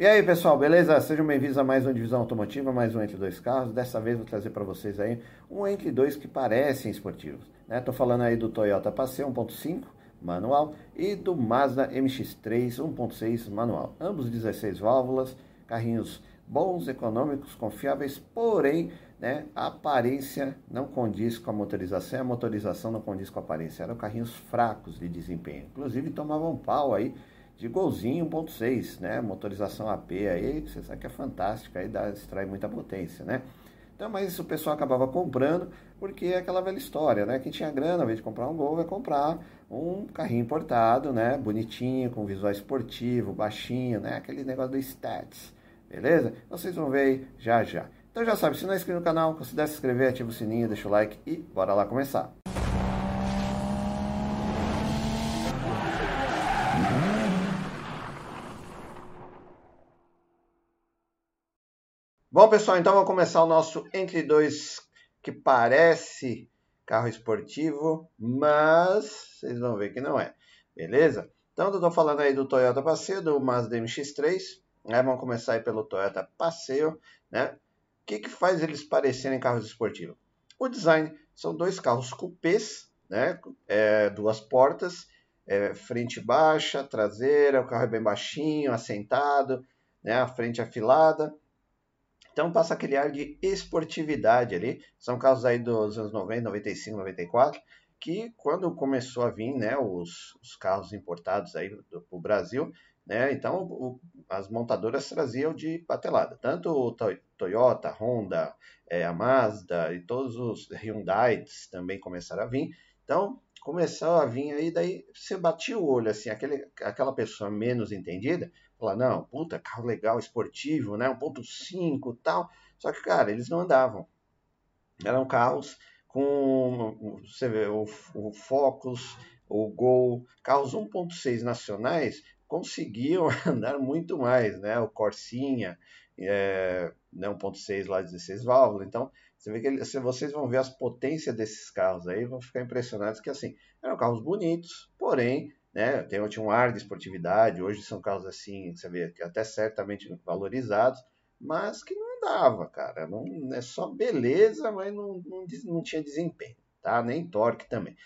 E aí pessoal, beleza? Sejam bem-vindos a mais uma divisão automotiva, mais um entre dois carros. Dessa vez vou trazer para vocês aí um entre dois que parecem esportivos. Né? Tô falando aí do Toyota Passeio 1.5 manual e do Mazda MX-3 1.6 manual. Ambos 16 válvulas, carrinhos bons, econômicos, confiáveis, porém né, a aparência não condiz com a motorização a motorização não condiz com a aparência. Eram carrinhos fracos de desempenho. Inclusive tomavam pau aí de golzinho 1.6, né? Motorização AP aí, você sabe que é fantástica, aí dá, extrai muita potência, né? Então, mas o pessoal acabava comprando porque é aquela velha história, né? Quem tinha grana, ao invés de comprar um Gol, vai comprar um carrinho importado, né? Bonitinho, com visual esportivo, baixinho, né? Aquele negócio do stats, beleza? Vocês vão ver aí já já. Então já sabe, se não é inscrito no canal, considere se inscrever, ativa o sininho, deixa o like e bora lá começar. Bom, pessoal, então vamos começar o nosso entre dois que parece carro esportivo, mas vocês vão ver que não é, beleza? Então, eu estou falando aí do Toyota Passeio, do Mazda MX-3, né? Vamos começar aí pelo Toyota Passeio, né? O que, que faz eles parecerem carros esportivos? O design são dois carros cupês, né? É, duas portas, é, frente baixa, traseira, o carro é bem baixinho, assentado, né? A frente afilada então passa aquele ar de esportividade ali. São carros aí dos anos 90, 95, 94, que quando começou a vir né, os, os carros importados aí para o Brasil, né, então o, as montadoras traziam de patelada. Tanto o Toyota, Honda, é, a Mazda e todos os Hyundai também começaram a vir. Então começou a vir aí, daí você batia o olho assim, aquele, aquela pessoa menos entendida, Falar, não, puta, carro legal, esportivo, né? 1.5 tal. Só que, cara, eles não andavam. Eram carros com, você vê, o, o Focus, o Gol, carros 1.6 nacionais conseguiam andar muito mais, né? O Corsinha, é, né, 1.6 lá, 16 válvulas. Então, você vê que ele, vocês vão ver as potências desses carros aí, vão ficar impressionados que, assim, eram carros bonitos, porém, né? Tem, tinha um ar de esportividade, hoje são carros assim, você vê, que até certamente valorizados, mas que não andava, cara. Não, é só beleza, mas não, não, não tinha desempenho, tá? Nem torque também.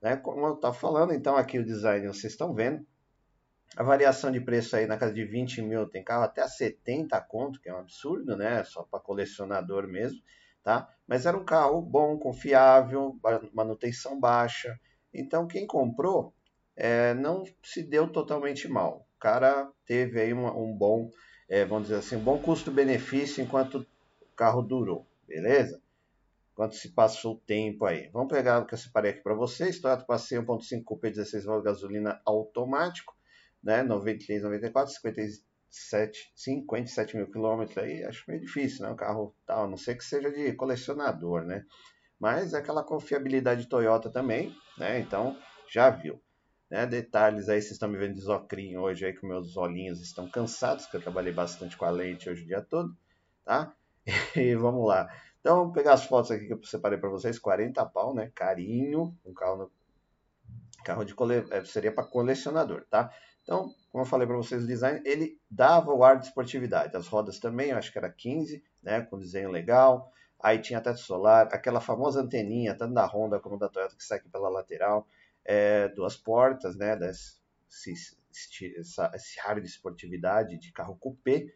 Né? Como eu estava falando, então aqui o design vocês estão vendo. A variação de preço aí na casa de 20 mil tem carro até a 70 conto, que é um absurdo, né? Só para colecionador mesmo, tá? Mas era um carro bom, confiável, manutenção baixa. Então quem comprou é, não se deu totalmente mal. O cara teve aí uma, um bom, é, vamos dizer assim, um bom custo-benefício enquanto o carro durou, beleza? Enquanto se passou o tempo aí. Vamos pegar o que eu separei aqui para vocês. Toyota Passeio 1.5 Coupé 16 válvulas gasolina automático, né? 93, 94, 57, 57 mil quilômetros aí. Acho meio difícil, né? Um carro tal, a não ser que seja de colecionador, né? Mas é aquela confiabilidade Toyota também, né? Então, já viu. Né? Detalhes aí, vocês estão me vendo de zocrinho hoje aí, que meus olhinhos estão cansados, que eu trabalhei bastante com a lente hoje o dia todo, tá? E vamos lá. Então, vamos pegar as fotos aqui que eu separei para vocês, 40 pau, né? Carinho, um carro, no... carro de cole... É, seria para colecionador, tá? Então, como eu falei para vocês, o design, ele dava o ar de esportividade. As rodas também, eu acho que era 15, né? Com desenho legal. Aí tinha teto solar, aquela famosa anteninha, tanto da Honda como da Toyota, que sai aqui pela lateral é, duas portas, né, desse, esse, essa, esse ar de esportividade de carro coupé,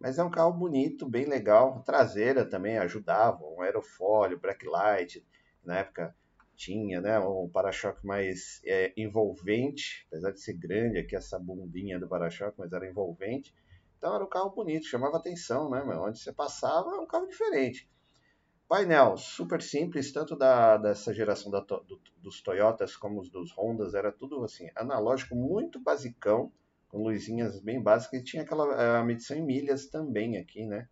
mas é um carro bonito, bem legal. Traseira também ajudava, um aerofólio, backlight, na época tinha, né, um para-choque mais é, envolvente, apesar de ser grande aqui essa bundinha do para-choque, mas era envolvente. Então era um carro bonito, chamava atenção, né, onde você passava, é um carro diferente. Painel super simples, tanto da, dessa geração da, do, dos Toyotas como os dos Hondas, era tudo assim, analógico, muito basicão, com luzinhas bem básicas, e tinha aquela a medição em milhas também aqui, né?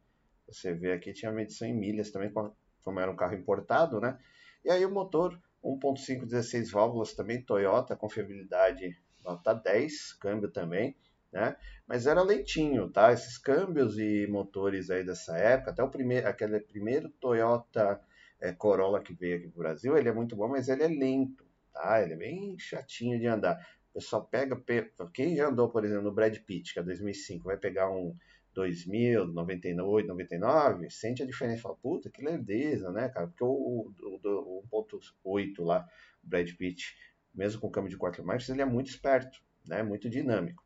Você vê aqui, tinha medição em milhas também, como era um carro importado, né? E aí o motor 1.5 16 válvulas também, Toyota, confiabilidade nota 10, câmbio também, né? Mas era lentinho, tá? Esses câmbios e motores aí dessa época, até o primeiro, aquele primeiro Toyota é, Corolla que veio aqui pro Brasil, ele é muito bom, mas ele é lento, tá? Ele é bem chatinho de andar. O pessoal pega, quem já andou, por exemplo, no Brad Pitt, que é 2005, vai pegar um 2000, 98, 99, sente a diferença. Fala, puta, que lerdeza, né, cara? Porque o, o, o 1.8 lá, Brad Pitt, mesmo com câmbio de quatro marchas, ele é muito esperto, né? Muito dinâmico.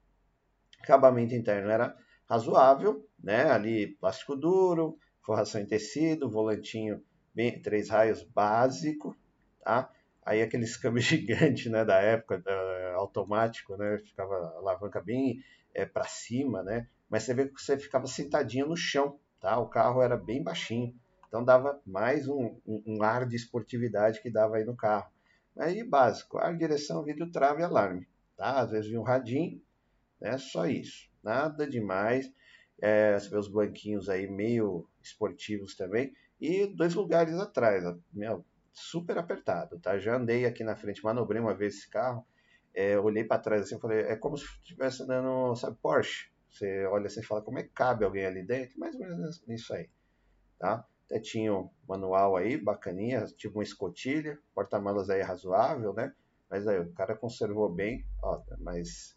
Acabamento interno era razoável, né? Ali plástico duro, forração em tecido, volantinho bem, três raios básico, tá? Aí aqueles câmbios gigantes, né, da época, automático, né? Ficava a alavanca bem é, para cima, né? mas você vê que você ficava sentadinho no chão, tá? O carro era bem baixinho, então dava mais um, um, um ar de esportividade que dava aí no carro. Aí básico, ar, direção, vidro, trave alarme, tá? Às vezes vinha um radinho, né? Só isso, nada demais. É, você vê os banquinhos aí meio esportivos também e dois lugares atrás, meu, super apertado, tá? Já andei aqui na frente, manobrei uma vez esse carro, é, olhei para trás assim, falei, é como se estivesse andando, sabe, Porsche, você olha assim e fala, como é que cabe alguém ali dentro? Mais ou menos nisso aí, tá? Até tinha um manual aí, bacaninha, tipo uma escotilha, porta-malas aí razoável, né? Mas aí o cara conservou bem, ó, mas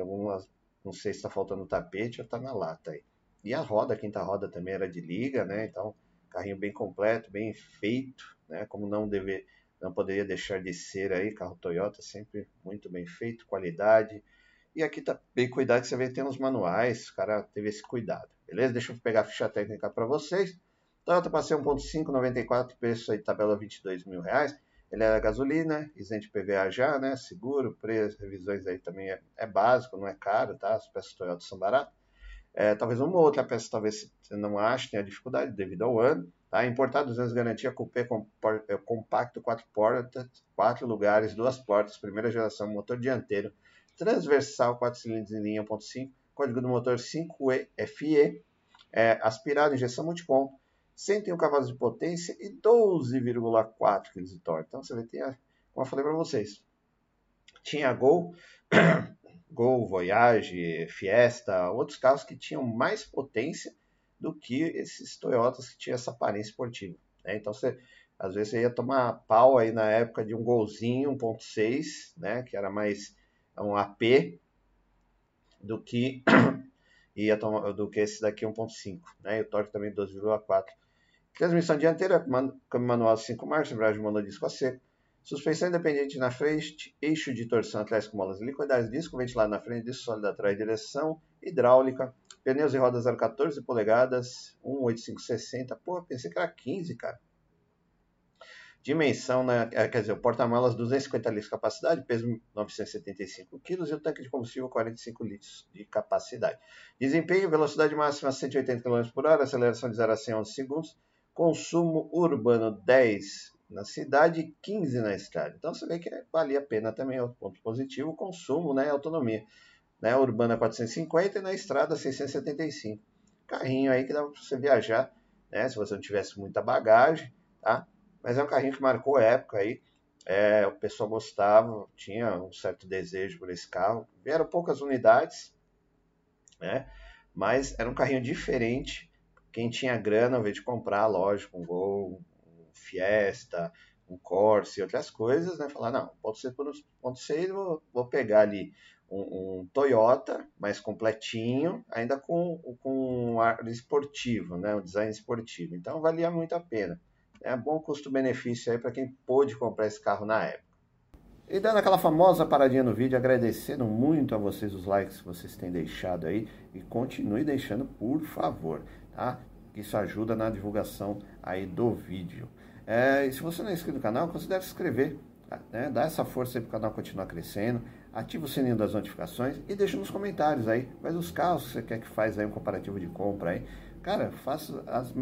algumas, não sei se está faltando tapete ou tá na lata aí. E a roda, a quinta roda também era de liga, né? Então, carrinho bem completo, bem feito, né? Como não deve, não poderia deixar de ser aí, carro Toyota sempre muito bem feito, qualidade, e aqui tá bem cuidado você vê tem uns manuais, o cara teve esse cuidado, beleza? Deixa eu pegar a ficha técnica para vocês. Toyota Passei 1.5, 94, preço aí, tabela 22 mil reais. Ele é gasolina, isento de PVA já, né? Seguro, preço, revisões aí também é, é, básico, não é caro, tá? As peças Toyota são baratas. É, talvez uma outra peça, talvez você não ache, tenha dificuldade devido ao ano. Tá? Importado 200 garantia, cupê é, compacto, quatro portas, quatro lugares, duas portas, primeira geração, motor dianteiro, transversal 4 cilindros em linha 1.5, código do motor 5FE, é, aspirado, injeção multiponto, 101 cavalos de potência e 12,4 kg de torque. Então você vai ter, como eu falei para vocês, tinha Gol, Gol, Voyage, Fiesta, outros carros que tinham mais potência do que esses Toyotas que tinham essa aparência esportiva. Né? Então você, às vezes você ia tomar pau aí na época de um Golzinho 1.6, né, que era mais um AP do que ia tomar, do que esse daqui 1.5, né? E o torque também 12,4. Transmissão dianteira, câmbio manual 5 marchas, embreagem monodisco a seco. Suspensão independente na frente, eixo de torção com molas liquidais, disco ventilado na frente, disco sólido atrás, direção hidráulica, pneus e rodas 0,14 polegadas, 18560. Pô, pensei que era 15, cara. Dimensão, é, quer dizer, o porta-malas 250 litros de capacidade, peso 975 kg e o tanque de combustível 45 litros de capacidade. Desempenho, velocidade máxima 180 km por hora, aceleração de 0 a 100 11 segundos, consumo urbano 10 na cidade e 15 na estrada. Então você vê que valia a pena também, é o ponto positivo, o consumo, né, autonomia. Né, urbana 450 e na estrada 675. Carrinho aí que dá para você viajar, né, se você não tivesse muita bagagem, tá? Mas é um carrinho que marcou época aí. É, o pessoal gostava, tinha um certo desejo por esse carro. Vieram poucas unidades, né? Mas era um carrinho diferente. Quem tinha grana, ao invés de comprar, lógico, um Gol, um Fiesta, um Corsa e outras coisas, né? Falar, não, pode ser por ponto seis, vou, vou pegar ali um, um, Toyota mais completinho, ainda com, com um ar esportivo, né? Um design esportivo. Então valia muito a pena. É bom custo-benefício aí para quem pôde comprar esse carro na época. E dando aquela famosa paradinha no vídeo, agradecendo muito a vocês os likes que vocês têm deixado aí e continue deixando, por favor, tá? Isso ajuda na divulgação aí do vídeo. É, e se você não é inscrito no canal, considere se inscrever, tá? né? Dá essa força para o canal continuar crescendo, ativa o sininho das notificações e deixa nos comentários aí quais os carros que você quer que faz aí um comparativo de compra aí Cara, faço as,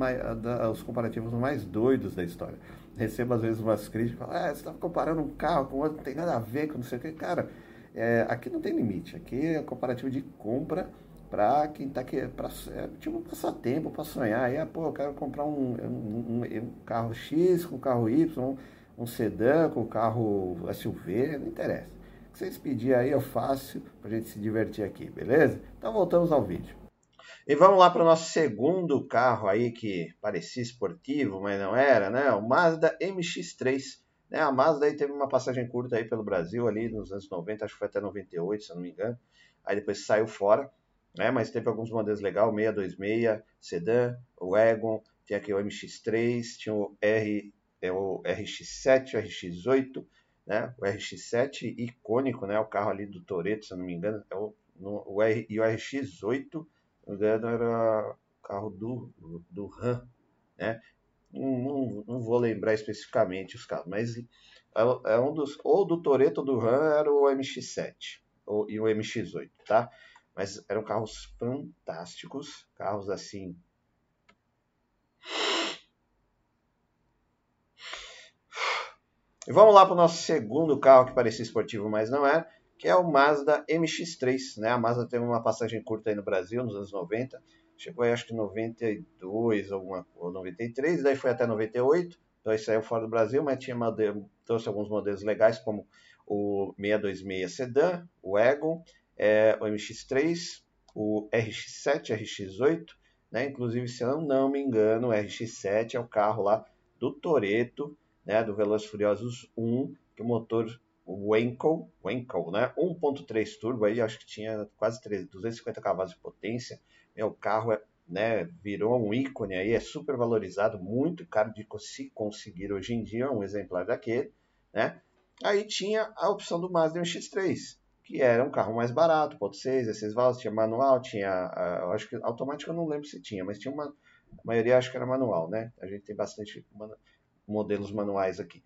os comparativos mais doidos da história. Recebo às vezes umas críticas, ah, você está comparando um carro com outro, não tem nada a ver com não sei o que. Cara, é, aqui não tem limite. Aqui é comparativo de compra para quem está aqui, pra, é, tipo um passatempo, para sonhar. Aí, ah, pô, eu quero comprar um, um, um, carro X com carro Y, um sedã com carro SUV, não interessa. O que vocês pedirem aí eu faço para gente se divertir aqui, beleza? Então voltamos ao vídeo. E vamos lá para o nosso segundo carro aí que parecia esportivo, mas não era, né? O Mazda MX-3 Né? A Mazda aí teve uma passagem curta aí pelo Brasil ali nos anos 90, acho que foi até 98, se eu não me engano. Aí depois saiu fora, né? Mas teve alguns modelos legais, o 626, Sedan, o Wagon, tinha aqui o MX-3, tinha o R, é o RX-7, o RX-8, né? O RX-7 icônico, né? O carro ali do Toreto, se eu não me engano, é o, no, o R, e o RX-8, se não me engano, era o carro do, do, do RAM, né? Não, não, não, vou lembrar especificamente os carros, mas é, é um dos, ou do Toreto ou do RAM era o MX-7 ou, e o MX-8, tá? Mas eram carros fantásticos, carros assim E vamos lá para o nosso segundo carro que parecia esportivo, mas não é, que é o Mazda MX-3. Né? A Mazda teve uma passagem curta aí no Brasil, nos anos 90. Chegou aí, acho que 92 alguma, ou 93, daí foi até 98. Então saiu fora do Brasil, mas tinha modelo, trouxe alguns modelos legais, como o 626 Sedan, o Egon, é, o MX-3, o RX-7, RX-8. Né? Inclusive, se eu não me engano, o RX-7 é o carro lá do Toreto, né, do Velozes Furiosos 1, que o motor Wankel, Wankel né, 1.3 turbo, aí acho que tinha quase 250 cavalos de potência. Meu, o carro é, né, virou um ícone aí, é super valorizado, muito caro de se conseguir hoje em dia, um exemplar daquele, né? Aí tinha a opção do Mazda MX-3, que era um carro mais barato, 1.6, 16 válvulas, tinha manual, tinha, acho que automático eu não lembro se tinha, mas tinha uma, a maioria acho que era manual, né? A gente tem bastante modelos manuais aqui.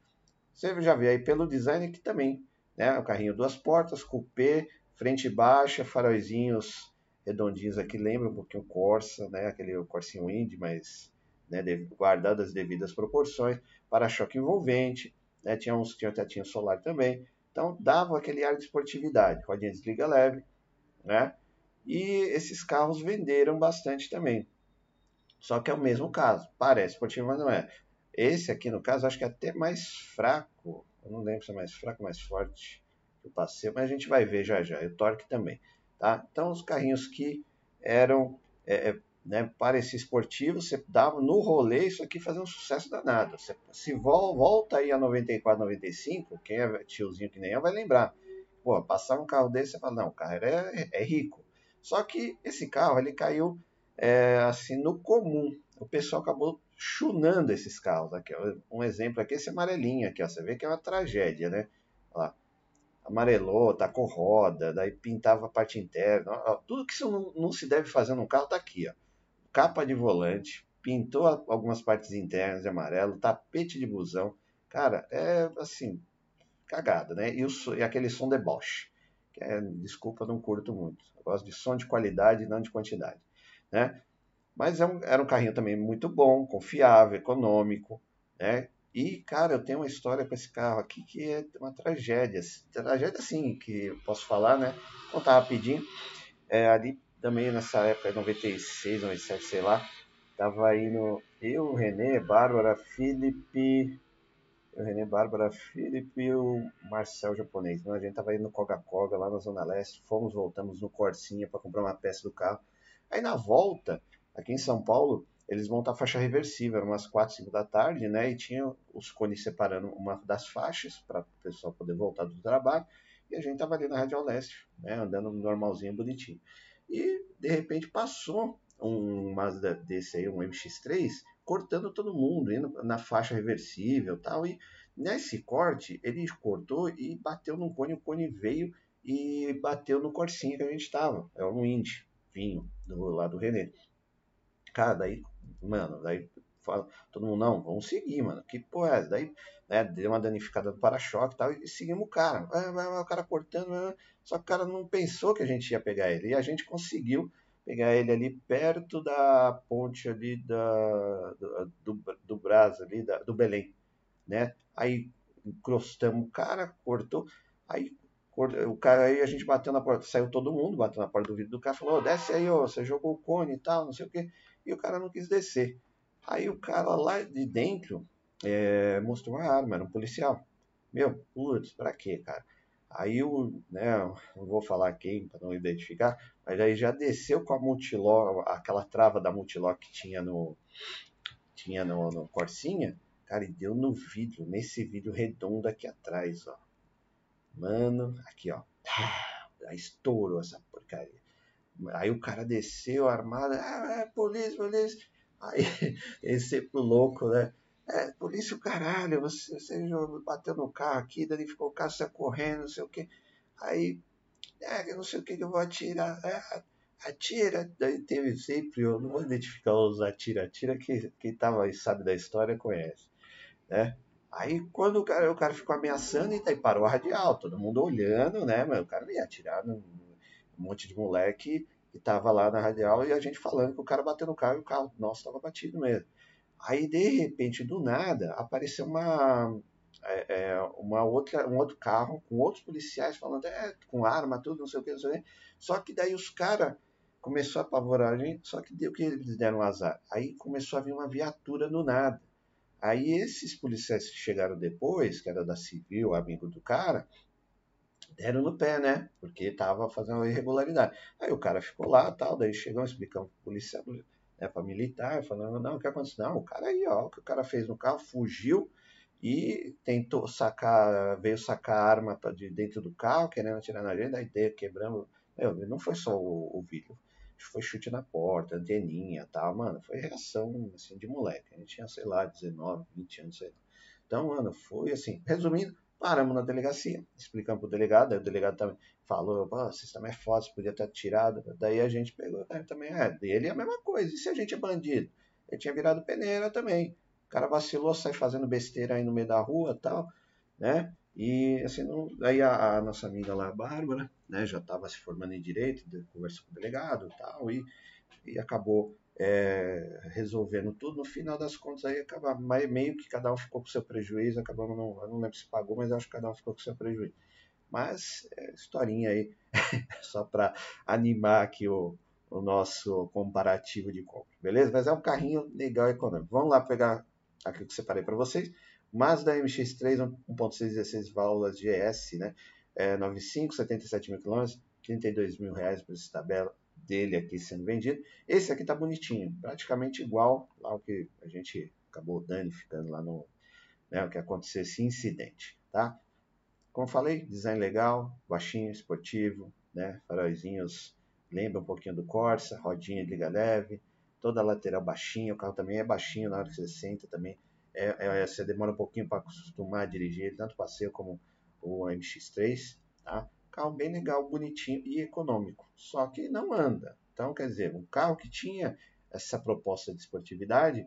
Você já vê aí pelo design que também, né? O carrinho duas portas, coupé, frente baixa, faróizinhos redondinhos aqui, lembra um pouquinho o Corsa, né? Aquele Corsinho Indy, mas né, guardado as devidas proporções, para-choque envolvente, né? Tinha uns tinha tetinho solar também. Então dava aquele ar de esportividade, rodinha desliga leve, né? E esses carros venderam bastante também. Só que é o mesmo caso, parece esportivo, mas não é. Esse aqui, no caso, acho que é até mais fraco. Eu não lembro se é mais fraco ou mais forte que o passeio, mas a gente vai ver já já. E o torque também. Tá? Então, os carrinhos que eram é, é né, para esse esportivo, você dava no rolê isso aqui fazia um sucesso danado. Você, se volta aí a 94, 95, quem é tiozinho que nem eu vai lembrar. Pô, passar um carro desse, você fala, não, o carro é, é rico. Só que esse carro, ele caiu é, assim no comum. O pessoal acabou chunando esses carros aqui. Um exemplo aqui, esse amarelinho aqui, ó. Você vê que é uma tragédia, né? Lá. Amarelou, tacou roda, daí pintava a parte interna. Ó, tudo que isso não, não, se deve fazer num carro tá aqui, ó. Capa de volante, pintou algumas partes internas de amarelo, tapete de busão. Cara, é assim, cagada, né? E, o, e aquele som de Bosch. Que é, desculpa, não curto muito. Eu gosto de som de qualidade, não de quantidade. Né? Mas é um, era um carrinho também muito bom, confiável, econômico, né? E, cara, eu tenho uma história com esse carro aqui que é uma tragédia. Tragédia, assim, que eu posso falar, né? Vou contar rapidinho. É, ali também nessa época, 96, 97, sei lá, tava indo eu, Renê, Bárbara, Felipe, o Renê, Bárbara, Felipe e o Marcel japonês. Então, a gente tava indo no Coca-Cola, lá na Zona Leste, fomos, voltamos no Corsinha para comprar uma peça do carro. Aí na volta, Aqui em São Paulo, eles vão estar faixa reversível, umas 4, 5 da tarde, né? E tinha os cones separando uma das faixas para o pessoal poder voltar do trabalho. E a gente estava ali na Radial Leste, né? Andando normalzinho, bonitinho. E de repente passou um Mazda desse aí, um MX3, cortando todo mundo, indo na faixa reversível tal. E nesse corte, ele cortou e bateu no cone, o cone veio e bateu no Corsinha que a gente estava. É um Indy, vinho, do lado do René. Cara, daí, mano, daí todo mundo, não, vamos seguir, mano. Que porra é Daí, né, deu uma danificada do para-choque e tal, e seguimos o cara. o cara cortando, só que o cara não pensou que a gente ia pegar ele. E a gente conseguiu pegar ele ali perto da ponte ali da, do, do, do Brás, ali, da, do Belém, né? Aí encrostamos o cara, cortou, aí o cara aí a gente bateu na porta, saiu todo mundo, bateu na porta do vidro do cara, falou, desce aí, ó, você jogou o cone e tal, não sei o que e o cara não quis descer. Aí o cara lá de dentro é, mostrou uma arma, era um policial. Meu, putz, pra quê, cara? Aí o, né, não vou falar quem para não identificar, mas aí já desceu com a multiló, aquela trava da multiló que tinha no tinha no, no Corsinha. Cara, e deu no vidro, nesse vidro redondo aqui atrás, ó. Mano, aqui, ó. Aí estourou essa porcaria. Aí o cara desceu armado, ah, é, polícia, polícia. Aí esse pro louco, né? É, polícia o caralho, você, você bateu no carro aqui, danificou o carro, você tá correndo, não sei o que. Aí, é, eu não sei o que, que eu vou atirar. É, atira. Daí teve sempre, eu não vou identificar os atira, atira, que quem tava aí sabe da história conhece. Né? Aí quando o cara, o cara ficou ameaçando, e daí parou a radial, todo mundo olhando, né? Mas o cara ia atirar num um monte de moleque que tava lá na radial e a gente falando que o cara bateu no carro e o carro nosso tava batido mesmo. Aí, de repente, do nada, apareceu uma, é, é, uma outra, um outro carro com outros policiais falando, é, com arma, tudo, não sei o que, não sei o que. Só que daí os caras começou a apavorar a gente, só que deu que eles deram azar. Aí começou a vir uma viatura do nada. Aí esses policiais que chegaram depois, que era da civil, amigo do cara, deram no pé, né? Porque tava fazendo uma irregularidade. Aí o cara ficou lá, tal, daí chegou explicando pro policial, né, para militar, falando, não, o que aconteceu? Não, o cara aí, ó, o que o cara fez no carro, fugiu e tentou sacar, veio sacar a arma de dentro do carro, querendo atirar na gente, daí quebrando. Meu, não foi só o, o vídeo, foi chute na porta, anteninha tal, mano, foi reação, assim, de moleque. A gente tinha, sei lá, 19, 20 anos, sei lá. Então, mano, foi assim, resumindo, paramos na delegacia, explicamos pro delegado, aí o delegado também falou, vocês também é foda, você podia ter tirado. Daí a gente pegou, é, também é, dele é a mesma coisa. E se a gente é bandido? Ele tinha virado peneira também. O cara vacilou, sai fazendo besteira aí no meio da rua tal, né? E assim, não, aí a, a, nossa amiga lá, a Bárbara, né, já estava se formando em direito, conversou com o delegado tal, e, e acabou é, resolvendo tudo. No final das contas, aí acaba, meio que cada um ficou com seu prejuízo, acabamos, não, eu não lembro se pagou, mas acho que cada um ficou com seu prejuízo. Mas, é, historinha aí, só para animar aqui o, o nosso comparativo de compra, beleza? Mas é um carrinho legal e econômico. Vamos lá pegar aquilo que separei para vocês. Mazda MX-3 1.616 válvulas GS, né? É, 95, 77 mil quilômetros, 32 mil reais por essa tabela dele aqui sendo vendido. Esse aqui tá bonitinho, praticamente igual ao que a gente acabou danificando lá no, né, o que aconteceu esse incidente, tá? Como falei, design legal, baixinho, esportivo, né? Faróizinhos lembra um pouquinho do Corsa, rodinha de liga leve, toda a lateral baixinha, o carro também é baixinho na hora que você senta também. É, é, você demora um pouquinho para acostumar a dirigir tanto passeio como o MX-3, tá? Carro bem legal, bonitinho e econômico, só que não anda. Então, quer dizer, um carro que tinha essa proposta de esportividade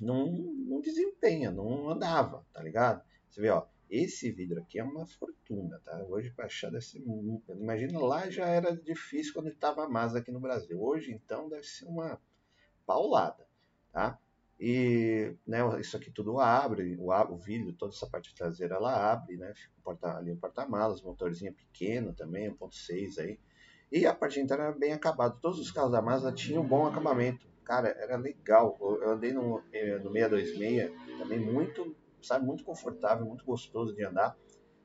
não, não desempenha, não andava, tá ligado? Você vê, ó, esse vidro aqui é uma fortuna, tá? Hoje para achar deve ser muito. Imagina lá já era difícil quando estava a Mazda aqui no Brasil. Hoje então deve ser uma paulada, tá? E né, isso aqui tudo abre, o, o vidro, toda essa parte traseira ela abre, né? Fica um porta, ali um porta-malas, motorzinho pequeno também, 1.6 aí. E a parte interna era bem acabada. Todos os carros da Mazda tinham um bom acabamento. Cara, era legal. Eu andei no, eh, no 626, também muito sabe, muito confortável, muito gostoso de andar.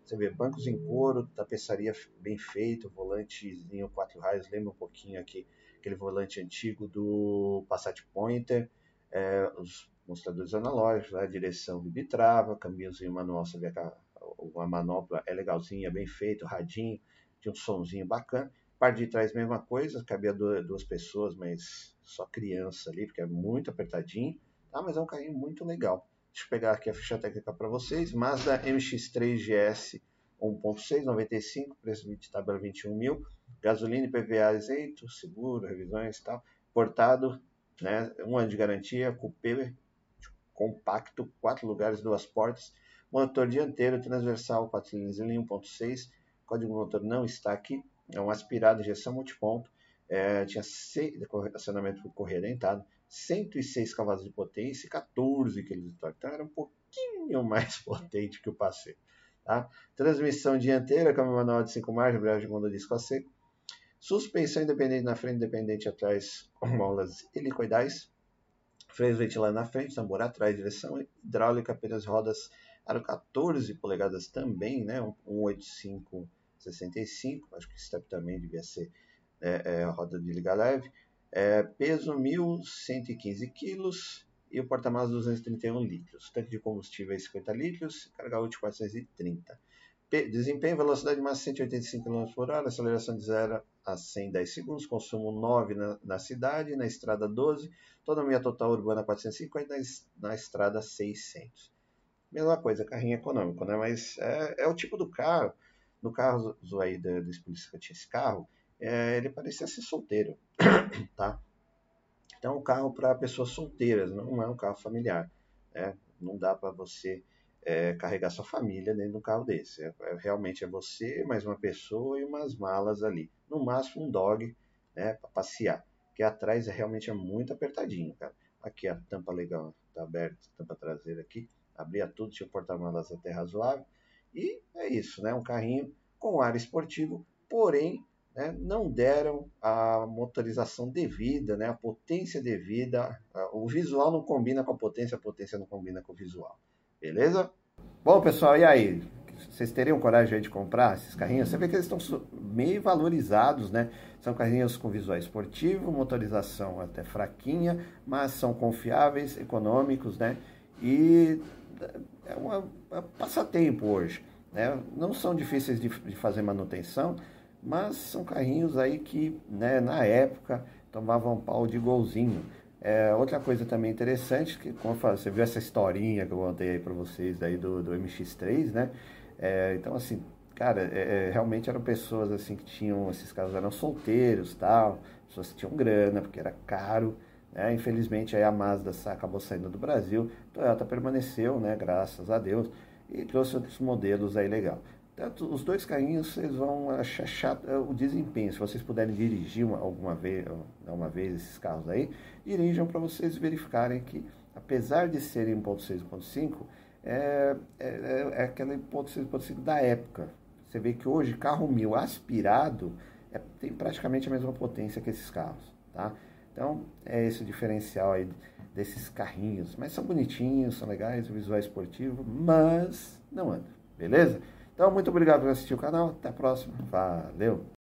Você vê bancos em couro, tapeçaria bem feita, volantezinho quatro raios, lembra um pouquinho aqui aquele volante antigo do Passat Pointer, é, os mostradores analógicos, a direção de bitrava, caminhozinho manual, você vê que a, a manopla é legalzinha, bem feito, radinho, tinha um sonzinho bacana. Parte de trás, mesma coisa, cabia duas pessoas, mas só criança ali, porque é muito apertadinho, tá? mas é um carrinho muito legal. Deixa eu pegar aqui a ficha técnica para vocês. Mazda MX-3 GS 1.6, 95, preço de tabela 21 mil. Gasolina e PVA isento, seguro, revisões e tal. Portado, né, um ano de garantia, cupê compacto, quatro lugares, duas portas. Motor dianteiro transversal 4 cilindros 1.6. Código motor não está aqui. É um aspirado, injeção multiponto. É, tinha acionamento por correia dentado. 106 cavalos de potência e 14 kg de torque. Então era um pouquinho mais potente que o passeio. Tá? Transmissão dianteira, câmbio manual de 5 marchas, embreagem mão disco a seco. Suspensão independente na frente, independente atrás, molas helicoidais. Freios ventilados na frente, tambor atrás, direção hidráulica, apenas rodas aro 14 polegadas também, né? 185 65, acho que esse step também devia ser é, é, roda de liga leve. É, peso 1.115 quilos, e o porta-malas 231 litros. Tanque de combustível é 50 litros, carga útil 430. Desempenho, velocidade máxima 185 km por hora, aceleração de 0 a 100 10 segundos, consumo 9 na, na cidade, na estrada 12, autonomia total urbana 450, na, na estrada 600. Mesma coisa, carrinho econômico, né? Mas é, é o tipo do carro, no carro aí do, do polícia que tinha esse carro, é, ele parecia ser solteiro, tá? Então, é um carro para pessoas solteiras, não é um carro familiar, né? Não dá para você é, carregar sua família dentro de um carro desse. É, é, realmente é você, mais uma pessoa e umas malas ali. No máximo um dog, né, para passear. Que atrás é realmente é muito apertadinho, cara. Aqui a tampa legal, tá aberta, tampa traseira aqui. Abria tudo, tinha porta-malas até razoável. E é isso, né? Um carrinho com ar esportivo, porém né, não deram a motorização devida, né, a potência devida. O visual não combina com a potência, a potência não combina com o visual. Beleza? Bom, pessoal, e aí? Vocês teriam coragem de comprar esses carrinhos? Você vê que eles estão meio valorizados, né? São carrinhos com visual esportivo, motorização até fraquinha, mas são confiáveis, econômicos, né? E é um é passatempo hoje. Né? Não são difíceis de, de fazer manutenção, mas são carrinhos aí que, né, na época, tomavam pau de golzinho. É, outra coisa também interessante, que como falo, você viu essa historinha que eu contei aí para vocês aí do, do MX3, né? É, então, assim, cara, é, é, realmente eram pessoas assim que tinham, esses caras eram solteiros tal, pessoas que tinham grana, porque era caro, né? Infelizmente aí a Mazda acabou saindo do Brasil, Toyota permaneceu, né? Graças a Deus, e trouxe outros modelos aí legal. Tanto os dois carrinhos vocês vão achar chato é, o desempenho. Se vocês puderem dirigir uma, alguma vez, uma vez esses carros aí, dirijam para vocês verificarem que, apesar de serem 1.6 1.5, é, é, é, aquele 1.6 1.5 da época. Você vê que hoje carro mil aspirado é, tem praticamente a mesma potência que esses carros, tá? Então é esse o diferencial aí desses carrinhos. Mas são bonitinhos, são legais, visual esportivo, mas não anda, beleza? Então, muito obrigado por assistir o canal. Até a próxima. Valeu!